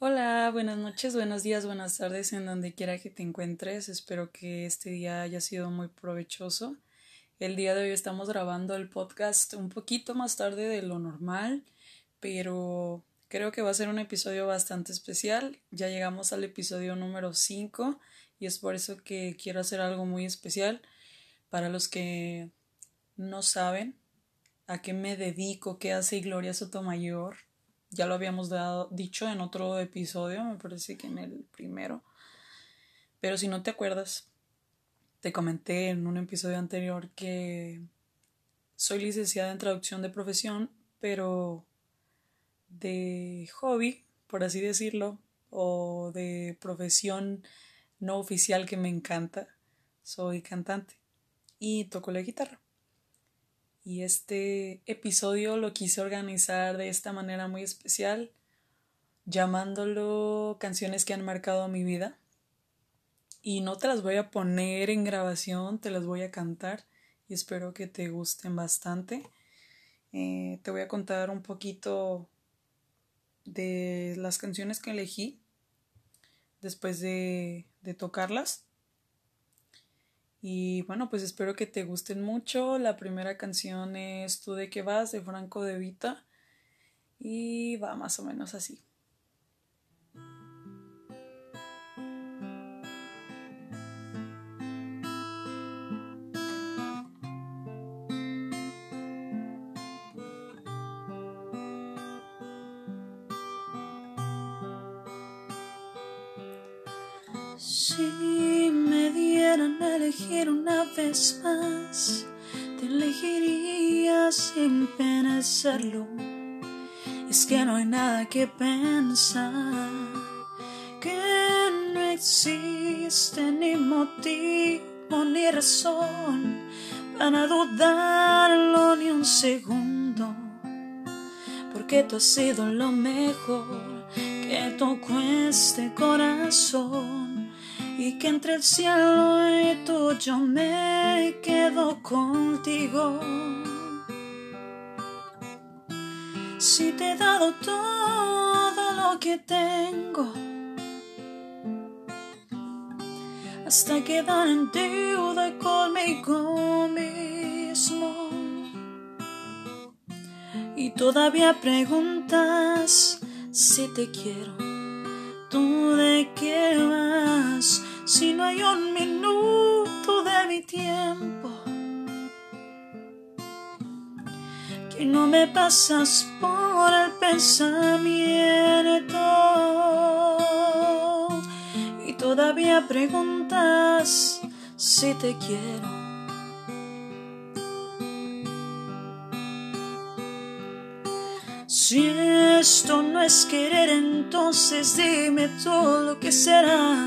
Hola, buenas noches, buenos días, buenas tardes en donde quiera que te encuentres. Espero que este día haya sido muy provechoso. El día de hoy estamos grabando el podcast un poquito más tarde de lo normal, pero creo que va a ser un episodio bastante especial. Ya llegamos al episodio número 5 y es por eso que quiero hacer algo muy especial. Para los que no saben a qué me dedico, qué hace Gloria Sotomayor, ya lo habíamos dado, dicho en otro episodio, me parece que en el primero. Pero si no te acuerdas, te comenté en un episodio anterior que soy licenciada en traducción de profesión, pero de hobby, por así decirlo, o de profesión no oficial que me encanta, soy cantante y toco la guitarra y este episodio lo quise organizar de esta manera muy especial, llamándolo canciones que han marcado mi vida. Y no te las voy a poner en grabación, te las voy a cantar y espero que te gusten bastante. Eh, te voy a contar un poquito de las canciones que elegí después de, de tocarlas. Y bueno, pues espero que te gusten mucho. La primera canción es Tú de qué vas de Franco de Vita y va más o menos así. Elegir una vez más, te elegiría sin pensarlo. Es que no hay nada que pensar, que no existe ni motivo ni razón para dudarlo ni un segundo, porque tú has sido lo mejor que tocó este corazón y que entre el cielo y tú yo me quedo contigo. Si te he dado todo lo que tengo, hasta quedar en deuda conmigo mismo. Y todavía preguntas si te quiero, tú de qué vas si no hay un minuto de mi tiempo que no me pasas por el pensamiento y todavía preguntas si te quiero. Si esto no es querer, entonces dime todo lo que será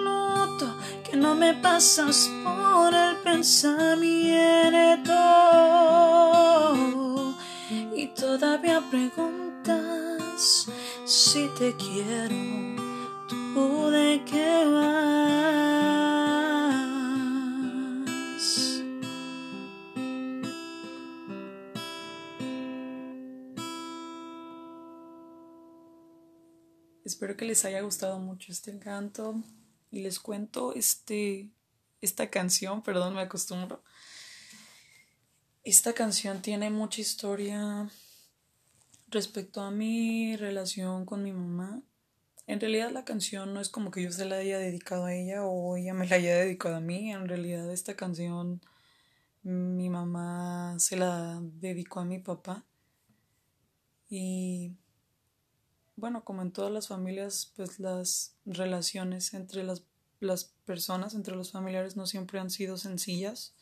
no me pasas por el pensamiento y todavía preguntas si te quiero, tú de qué vas. Espero que les haya gustado mucho este canto y les cuento este, esta canción, perdón, me acostumbro. Esta canción tiene mucha historia Respecto a mi relación con mi mamá, en realidad la canción no es como que yo se la haya dedicado a ella o ella me la haya dedicado a mí. En realidad esta canción mi mamá se la dedicó a mi papá. Y bueno, como en todas las familias, pues las relaciones entre las, las personas, entre los familiares, no siempre han sido sencillas.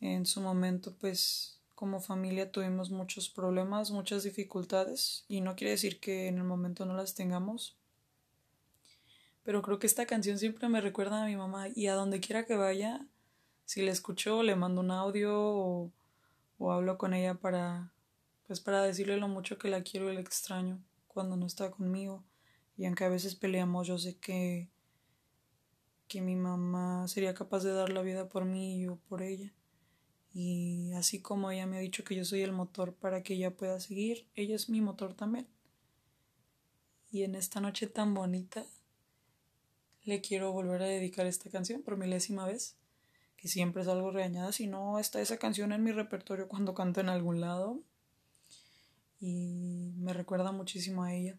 En su momento, pues como familia tuvimos muchos problemas, muchas dificultades y no quiere decir que en el momento no las tengamos. Pero creo que esta canción siempre me recuerda a mi mamá y a donde quiera que vaya, si la escucho le mando un audio o, o hablo con ella para pues para decirle lo mucho que la quiero y la extraño cuando no está conmigo. Y aunque a veces peleamos, yo sé que que mi mamá sería capaz de dar la vida por mí y yo por ella. Y así como ella me ha dicho que yo soy el motor para que ella pueda seguir, ella es mi motor también. Y en esta noche tan bonita le quiero volver a dedicar esta canción por milésima vez, que siempre es algo regañada, si no está esa canción en mi repertorio cuando canto en algún lado. Y me recuerda muchísimo a ella.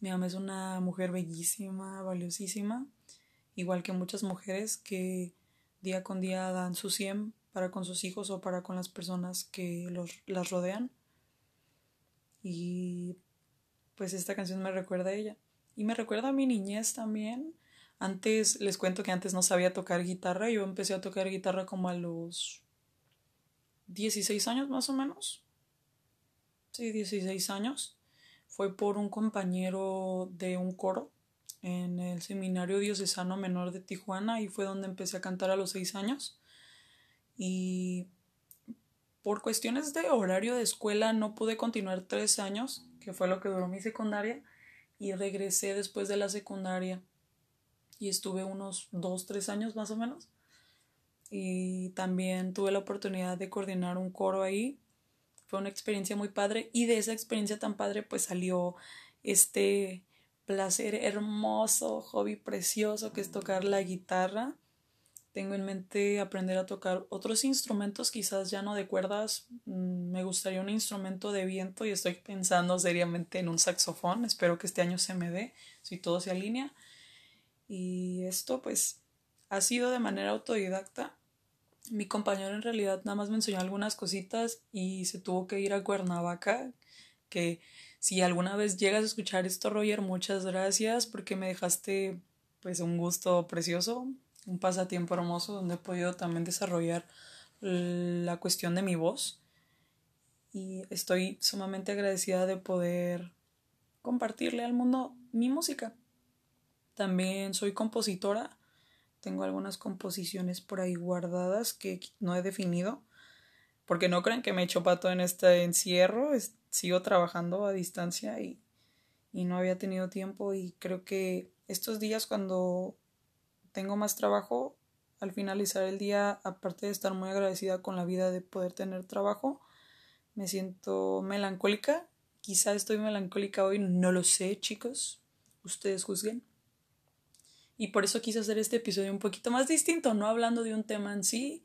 Mi mamá es una mujer bellísima, valiosísima, igual que muchas mujeres que día con día dan su 100 para con sus hijos o para con las personas que los, las rodean. Y pues esta canción me recuerda a ella. Y me recuerda a mi niñez también. Antes, les cuento que antes no sabía tocar guitarra. Yo empecé a tocar guitarra como a los 16 años más o menos. Sí, 16 años. Fue por un compañero de un coro en el Seminario Diocesano Menor de Tijuana y fue donde empecé a cantar a los 6 años y por cuestiones de horario de escuela no pude continuar tres años, que fue lo que duró mi secundaria, y regresé después de la secundaria y estuve unos dos, tres años más o menos. Y también tuve la oportunidad de coordinar un coro ahí. Fue una experiencia muy padre y de esa experiencia tan padre pues salió este placer hermoso, hobby precioso que es tocar la guitarra tengo en mente aprender a tocar otros instrumentos, quizás ya no de cuerdas. Mm, me gustaría un instrumento de viento y estoy pensando seriamente en un saxofón. Espero que este año se me dé, si todo se alinea. Y esto pues ha sido de manera autodidacta. Mi compañero en realidad nada más me enseñó algunas cositas y se tuvo que ir a Cuernavaca, que si alguna vez llegas a escuchar esto, Roger, muchas gracias porque me dejaste pues un gusto precioso un pasatiempo hermoso donde he podido también desarrollar la cuestión de mi voz y estoy sumamente agradecida de poder compartirle al mundo mi música. También soy compositora, tengo algunas composiciones por ahí guardadas que no he definido, porque no crean que me he hecho pato en este encierro, sigo trabajando a distancia y, y no había tenido tiempo y creo que estos días cuando tengo más trabajo, al finalizar el día, aparte de estar muy agradecida con la vida de poder tener trabajo, me siento melancólica. Quizá estoy melancólica hoy, no lo sé, chicos. Ustedes juzguen. Y por eso quise hacer este episodio un poquito más distinto, no hablando de un tema en sí,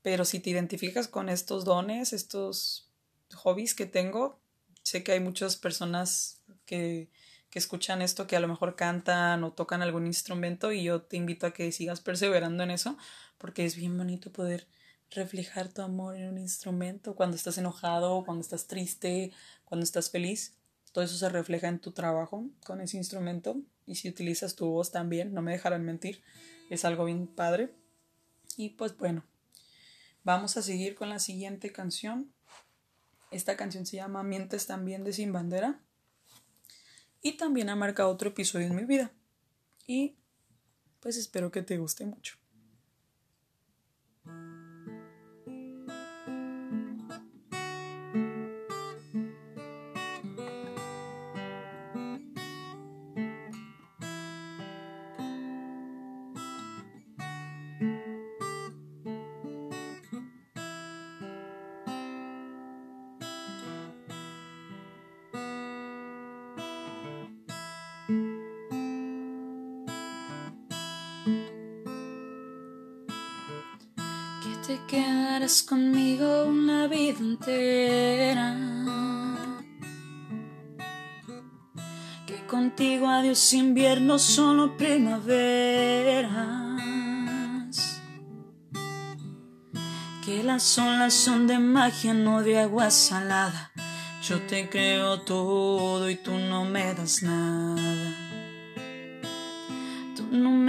pero si te identificas con estos dones, estos hobbies que tengo, sé que hay muchas personas que que escuchan esto, que a lo mejor cantan o tocan algún instrumento y yo te invito a que sigas perseverando en eso porque es bien bonito poder reflejar tu amor en un instrumento cuando estás enojado, cuando estás triste, cuando estás feliz. Todo eso se refleja en tu trabajo con ese instrumento y si utilizas tu voz también, no me dejarán mentir, es algo bien padre. Y pues bueno, vamos a seguir con la siguiente canción. Esta canción se llama Mientes también de Sin Bandera y también ha marcado otro episodio en mi vida. Y pues espero que te guste mucho. Que te quedarás conmigo una vida entera. Que contigo adiós invierno, solo primaveras. Que las olas son de magia, no de agua salada. Yo te creo todo y tú no me das nada.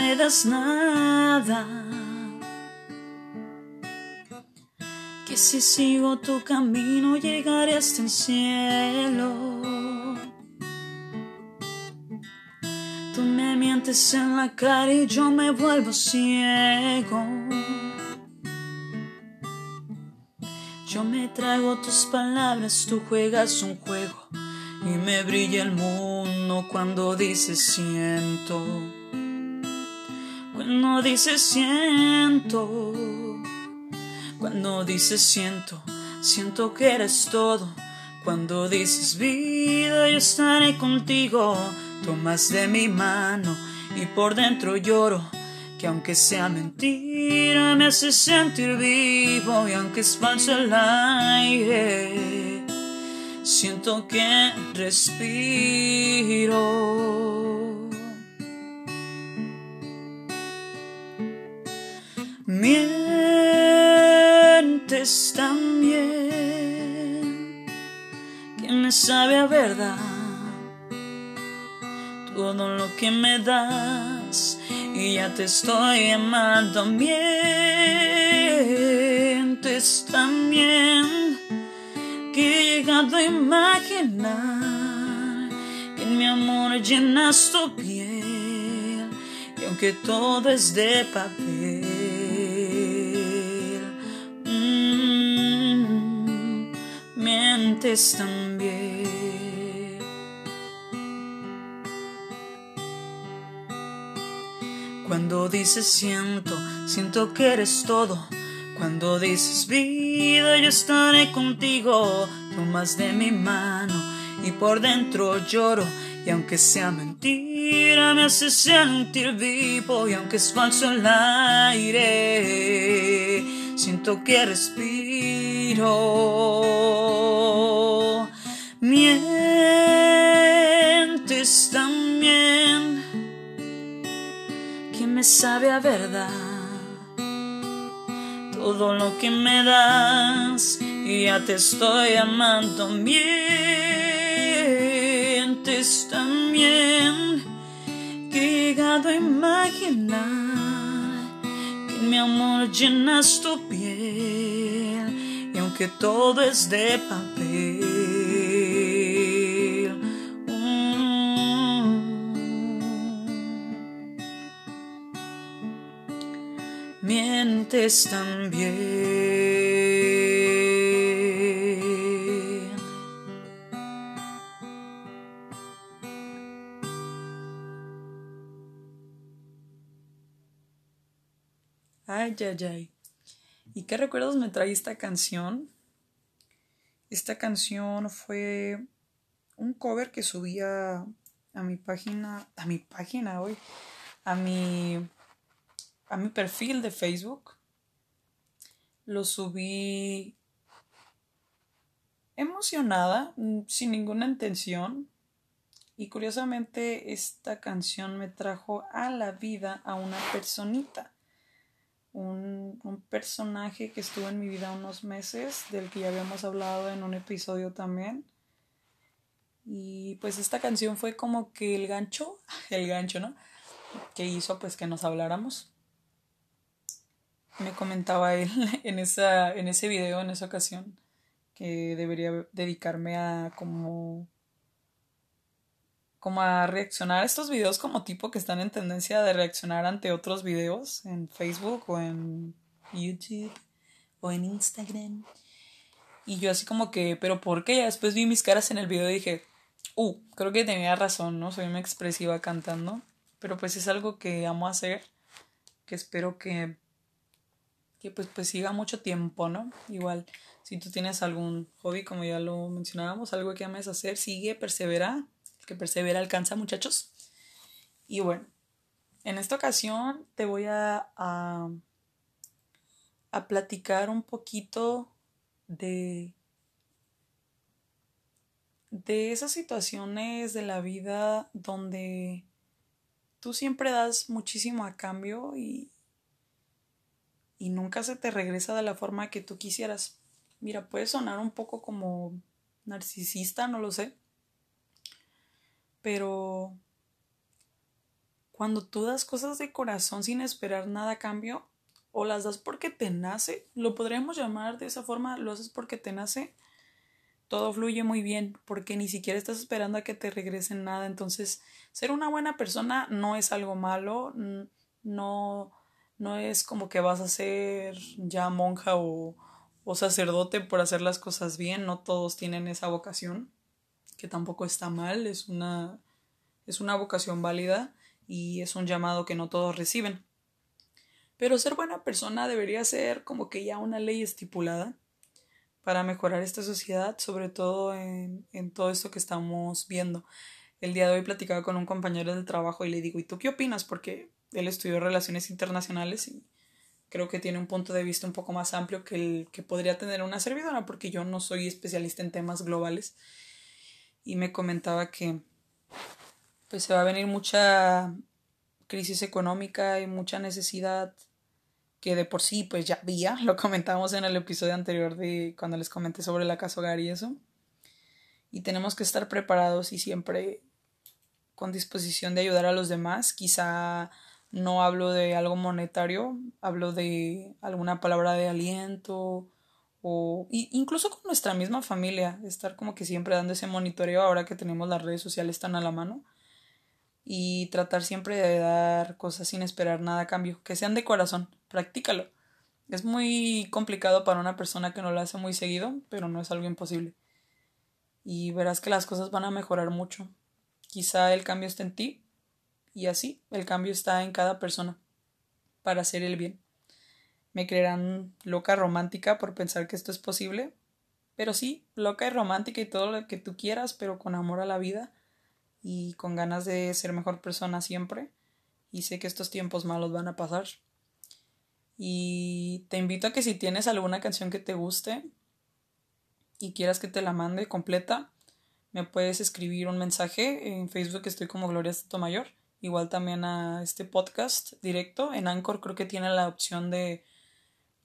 Me das nada. Que si sigo tu camino llegaré hasta el cielo. Tú me mientes en la cara y yo me vuelvo ciego. Yo me trago tus palabras, tú juegas un juego y me brilla el mundo cuando dices siento. Cuando dices siento, cuando dices siento, siento que eres todo. Cuando dices vida, yo estaré contigo. Tomas de mi mano y por dentro lloro que aunque sea mentira me hace sentir vivo y aunque es falso el aire, siento que respiro. Mientes también. Que me sabe a verdad todo lo que me das y ya te estoy amando. Mientes también. Que he llegado a imaginar que en mi amor llenas tu piel y aunque todo es de papel, también. Cuando dices siento, siento que eres todo. Cuando dices vida, yo estaré contigo. Tomas de mi mano y por dentro lloro. Y aunque sea mentira, me hace sentir vivo. Y aunque es falso el aire, siento que respiro. Verdad. Todo lo que me das ya te estoy amando. Mientes también que llegado a imaginar que mi amor llenas tu piel y aunque todo es de papel mientes también. Ay, ay, ay. ¿Y qué recuerdos me trae esta canción? Esta canción fue un cover que subía a mi página, a mi página hoy, a mi a mi perfil de Facebook. Lo subí emocionada, mm, sin ninguna intención. Y curiosamente esta canción me trajo a la vida a una personita. Un, un, personaje que estuvo en mi vida unos meses, del que ya habíamos hablado en un episodio también. Y pues esta canción fue como que el gancho, el gancho, ¿no? Que hizo pues que nos habláramos me comentaba él en, esa, en ese video, en esa ocasión, que debería dedicarme a como como a reaccionar a estos videos como tipo que están en tendencia de reaccionar ante otros videos en Facebook o en YouTube o en Instagram. Y yo así como que, pero ¿por qué? Después vi mis caras en el video y dije, uh, creo que tenía razón, ¿no? Soy muy expresiva cantando, pero pues es algo que amo hacer, que espero que que pues, pues siga mucho tiempo, ¿no? Igual, si tú tienes algún hobby, como ya lo mencionábamos, algo que ames hacer, sigue, persevera, que persevera alcanza, muchachos. Y bueno, en esta ocasión te voy a, a, a platicar un poquito de de esas situaciones de la vida donde tú siempre das muchísimo a cambio y, y nunca se te regresa de la forma que tú quisieras. Mira, puede sonar un poco como narcisista, no lo sé, pero cuando tú das cosas de corazón sin esperar nada a cambio, o las das porque te nace, lo podríamos llamar de esa forma, lo haces porque te nace, todo fluye muy bien, porque ni siquiera estás esperando a que te regresen nada. Entonces, ser una buena persona no es algo malo, no, no es como que vas a ser ya monja o, o sacerdote por hacer las cosas bien, no todos tienen esa vocación, que tampoco está mal, es una, es una vocación válida y es un llamado que no todos reciben. Pero ser buena persona debería ser como que ya una ley estipulada para mejorar esta sociedad, sobre todo en, en todo esto que estamos viendo. El día de hoy platicaba con un compañero del trabajo y le digo, ¿y tú qué opinas? Porque él estudió relaciones internacionales y creo que tiene un punto de vista un poco más amplio que el que podría tener una servidora, porque yo no soy especialista en temas globales. Y me comentaba que pues se va a venir mucha crisis económica y mucha necesidad que de por sí pues ya había, lo comentamos en el episodio anterior de cuando les comenté sobre la casa hogar y eso. Y tenemos que estar preparados y siempre con disposición de ayudar a los demás. Quizá no hablo de algo monetario, hablo de alguna palabra de aliento o incluso con nuestra misma familia, estar como que siempre dando ese monitoreo ahora que tenemos las redes sociales tan a la mano y tratar siempre de dar cosas sin esperar nada a cambio, que sean de corazón, practícalo. Es muy complicado para una persona que no lo hace muy seguido, pero no es algo imposible. Y verás que las cosas van a mejorar mucho. Quizá el cambio esté en ti y así el cambio está en cada persona para hacer el bien. Me creerán loca romántica por pensar que esto es posible, pero sí, loca y romántica y todo lo que tú quieras, pero con amor a la vida y con ganas de ser mejor persona siempre. Y sé que estos tiempos malos van a pasar. Y te invito a que si tienes alguna canción que te guste y quieras que te la mande completa, me puedes escribir un mensaje. En Facebook estoy como Gloria Mayor Igual también a este podcast directo. En Anchor creo que tiene la opción de,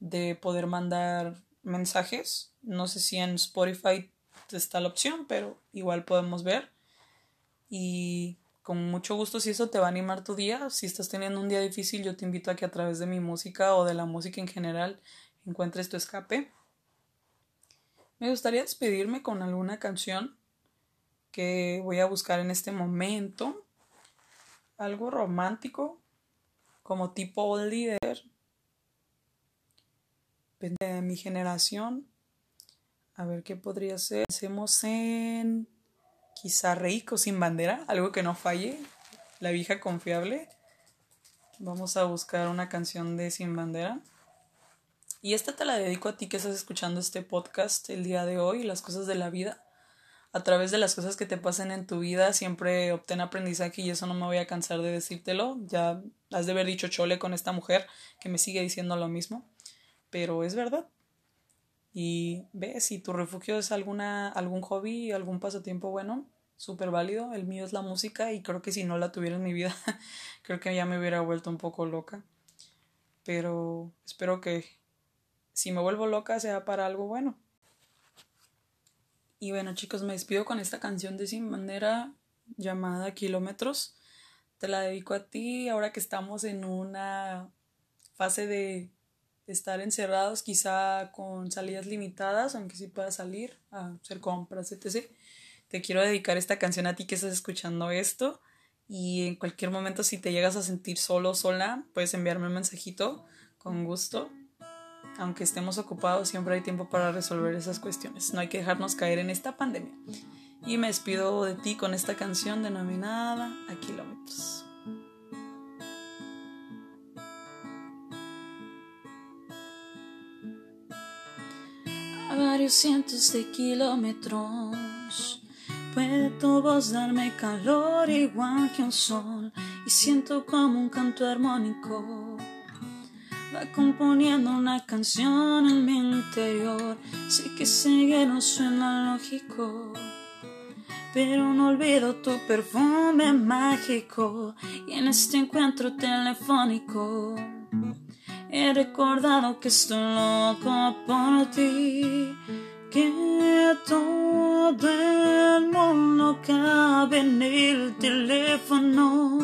de poder mandar mensajes. No sé si en Spotify está la opción, pero igual podemos ver y con mucho gusto si eso te va a animar tu día, si estás teniendo un día difícil, yo te invito a que a través de mi música o de la música en general encuentres tu escape. Me gustaría despedirme con alguna canción que voy a buscar en este momento. Algo romántico, como tipo leader. De mi generación. A ver qué podría ser. Hacemos en quizá Rico sin bandera, algo que no falle, la vieja confiable. Vamos a buscar una canción de Sin bandera. Y esta te la dedico a ti que estás escuchando este podcast el día de hoy, las cosas de la vida. A través de las cosas que te pasen en tu vida, siempre obtén aprendizaje y eso no me voy a cansar de decírtelo. Ya has de haber dicho chole con esta mujer que me sigue diciendo lo mismo. Pero es verdad. Y ve, si tu refugio es alguna, algún hobby, algún pasatiempo bueno, súper válido. El mío es la música y creo que si no la tuviera en mi vida, creo que ya me hubiera vuelto un poco loca. Pero espero que si me vuelvo loca sea para algo bueno. Y bueno chicos, me despido con esta canción de Sin Bandera llamada Kilómetros. Te la dedico a ti ahora que estamos en una fase de estar encerrados, quizá con salidas limitadas, aunque sí pueda salir a hacer compras, etc te quiero dedicar esta canción a ti que estás escuchando esto. Y en cualquier momento, si te llegas a sentir solo sola, puedes enviarme un mensajito con gusto. Aunque estemos ocupados, siempre hay tiempo para resolver esas cuestiones. No hay que dejarnos caer en esta pandemia. Y me despido de ti con esta canción denominada A Kilómetros. A varios cientos de kilómetros Puede tu voz darme calor igual que un sol y siento como un canto armónico. Va componiendo una canción en mi interior, sé que no suena lógico. pero no olvido tu perfume mágico y en este encuentro telefónico he recordado que estoy loco por ti, que todo el mundo cabe en el teléfono,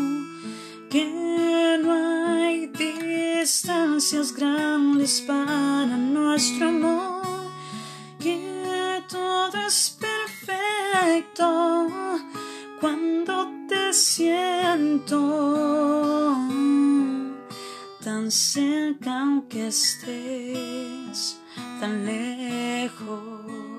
que no hay distancias grandes para nuestro amor, que todo es perfecto cuando te siento tan cerca aunque estés tan lejos.